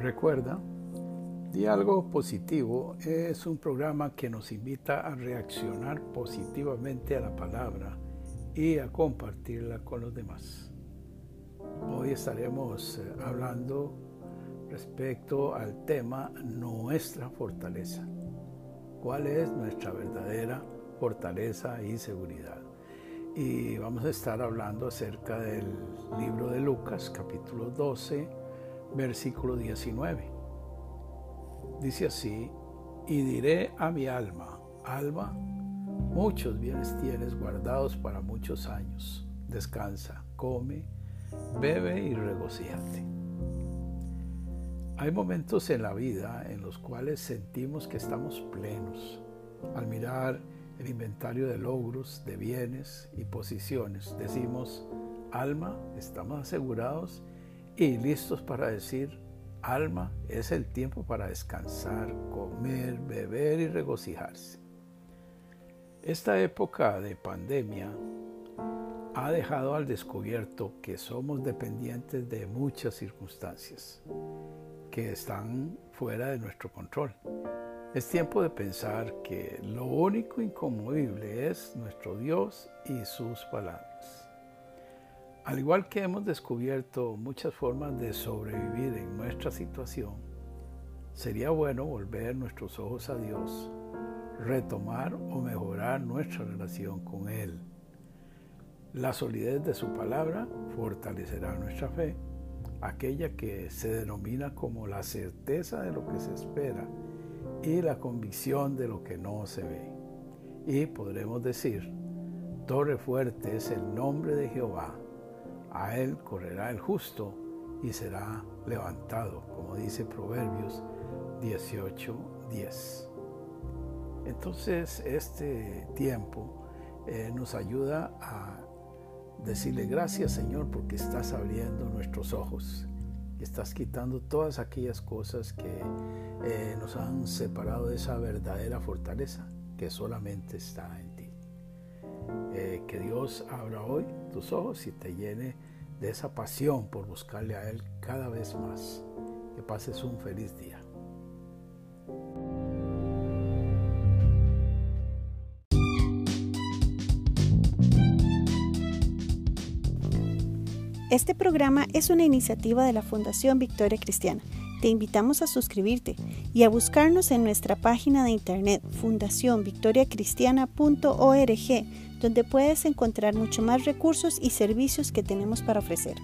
Recuerda, Diálogo Positivo es un programa que nos invita a reaccionar positivamente a la palabra y a compartirla con los demás. Hoy estaremos eh, hablando respecto al tema nuestra fortaleza. ¿Cuál es nuestra verdadera fortaleza y seguridad? Y vamos a estar hablando acerca del libro de Lucas, capítulo 12, versículo 19. Dice así, y diré a mi alma, alma, muchos bienes tienes guardados para muchos años. Descansa, come, bebe y regocíjate. Hay momentos en la vida en los cuales sentimos que estamos plenos. Al mirar el inventario de logros, de bienes y posiciones, decimos, alma, estamos asegurados y listos para decir, alma, es el tiempo para descansar, comer, beber y regocijarse. Esta época de pandemia ha dejado al descubierto que somos dependientes de muchas circunstancias que están fuera de nuestro control. Es tiempo de pensar que lo único inconmovible es nuestro Dios y sus palabras. Al igual que hemos descubierto muchas formas de sobrevivir en nuestra situación, sería bueno volver nuestros ojos a Dios, retomar o mejorar nuestra relación con Él. La solidez de su palabra fortalecerá nuestra fe, aquella que se denomina como la certeza de lo que se espera y la convicción de lo que no se ve. Y podremos decir, Torre fuerte es el nombre de Jehová a él correrá el justo y será levantado, como dice Proverbios 18, 10. Entonces este tiempo eh, nos ayuda a decirle gracias Señor porque estás abriendo nuestros ojos estás quitando todas aquellas cosas que eh, nos han separado de esa verdadera fortaleza que solamente está en ti. Eh, que Dios abra hoy tus ojos y te llene de esa pasión por buscarle a Él cada vez más. Que pases un feliz día. Este programa es una iniciativa de la Fundación Victoria Cristiana. Te invitamos a suscribirte y a buscarnos en nuestra página de internet fundacionvictoriacristiana.org donde puedes encontrar mucho más recursos y servicios que tenemos para ofrecer.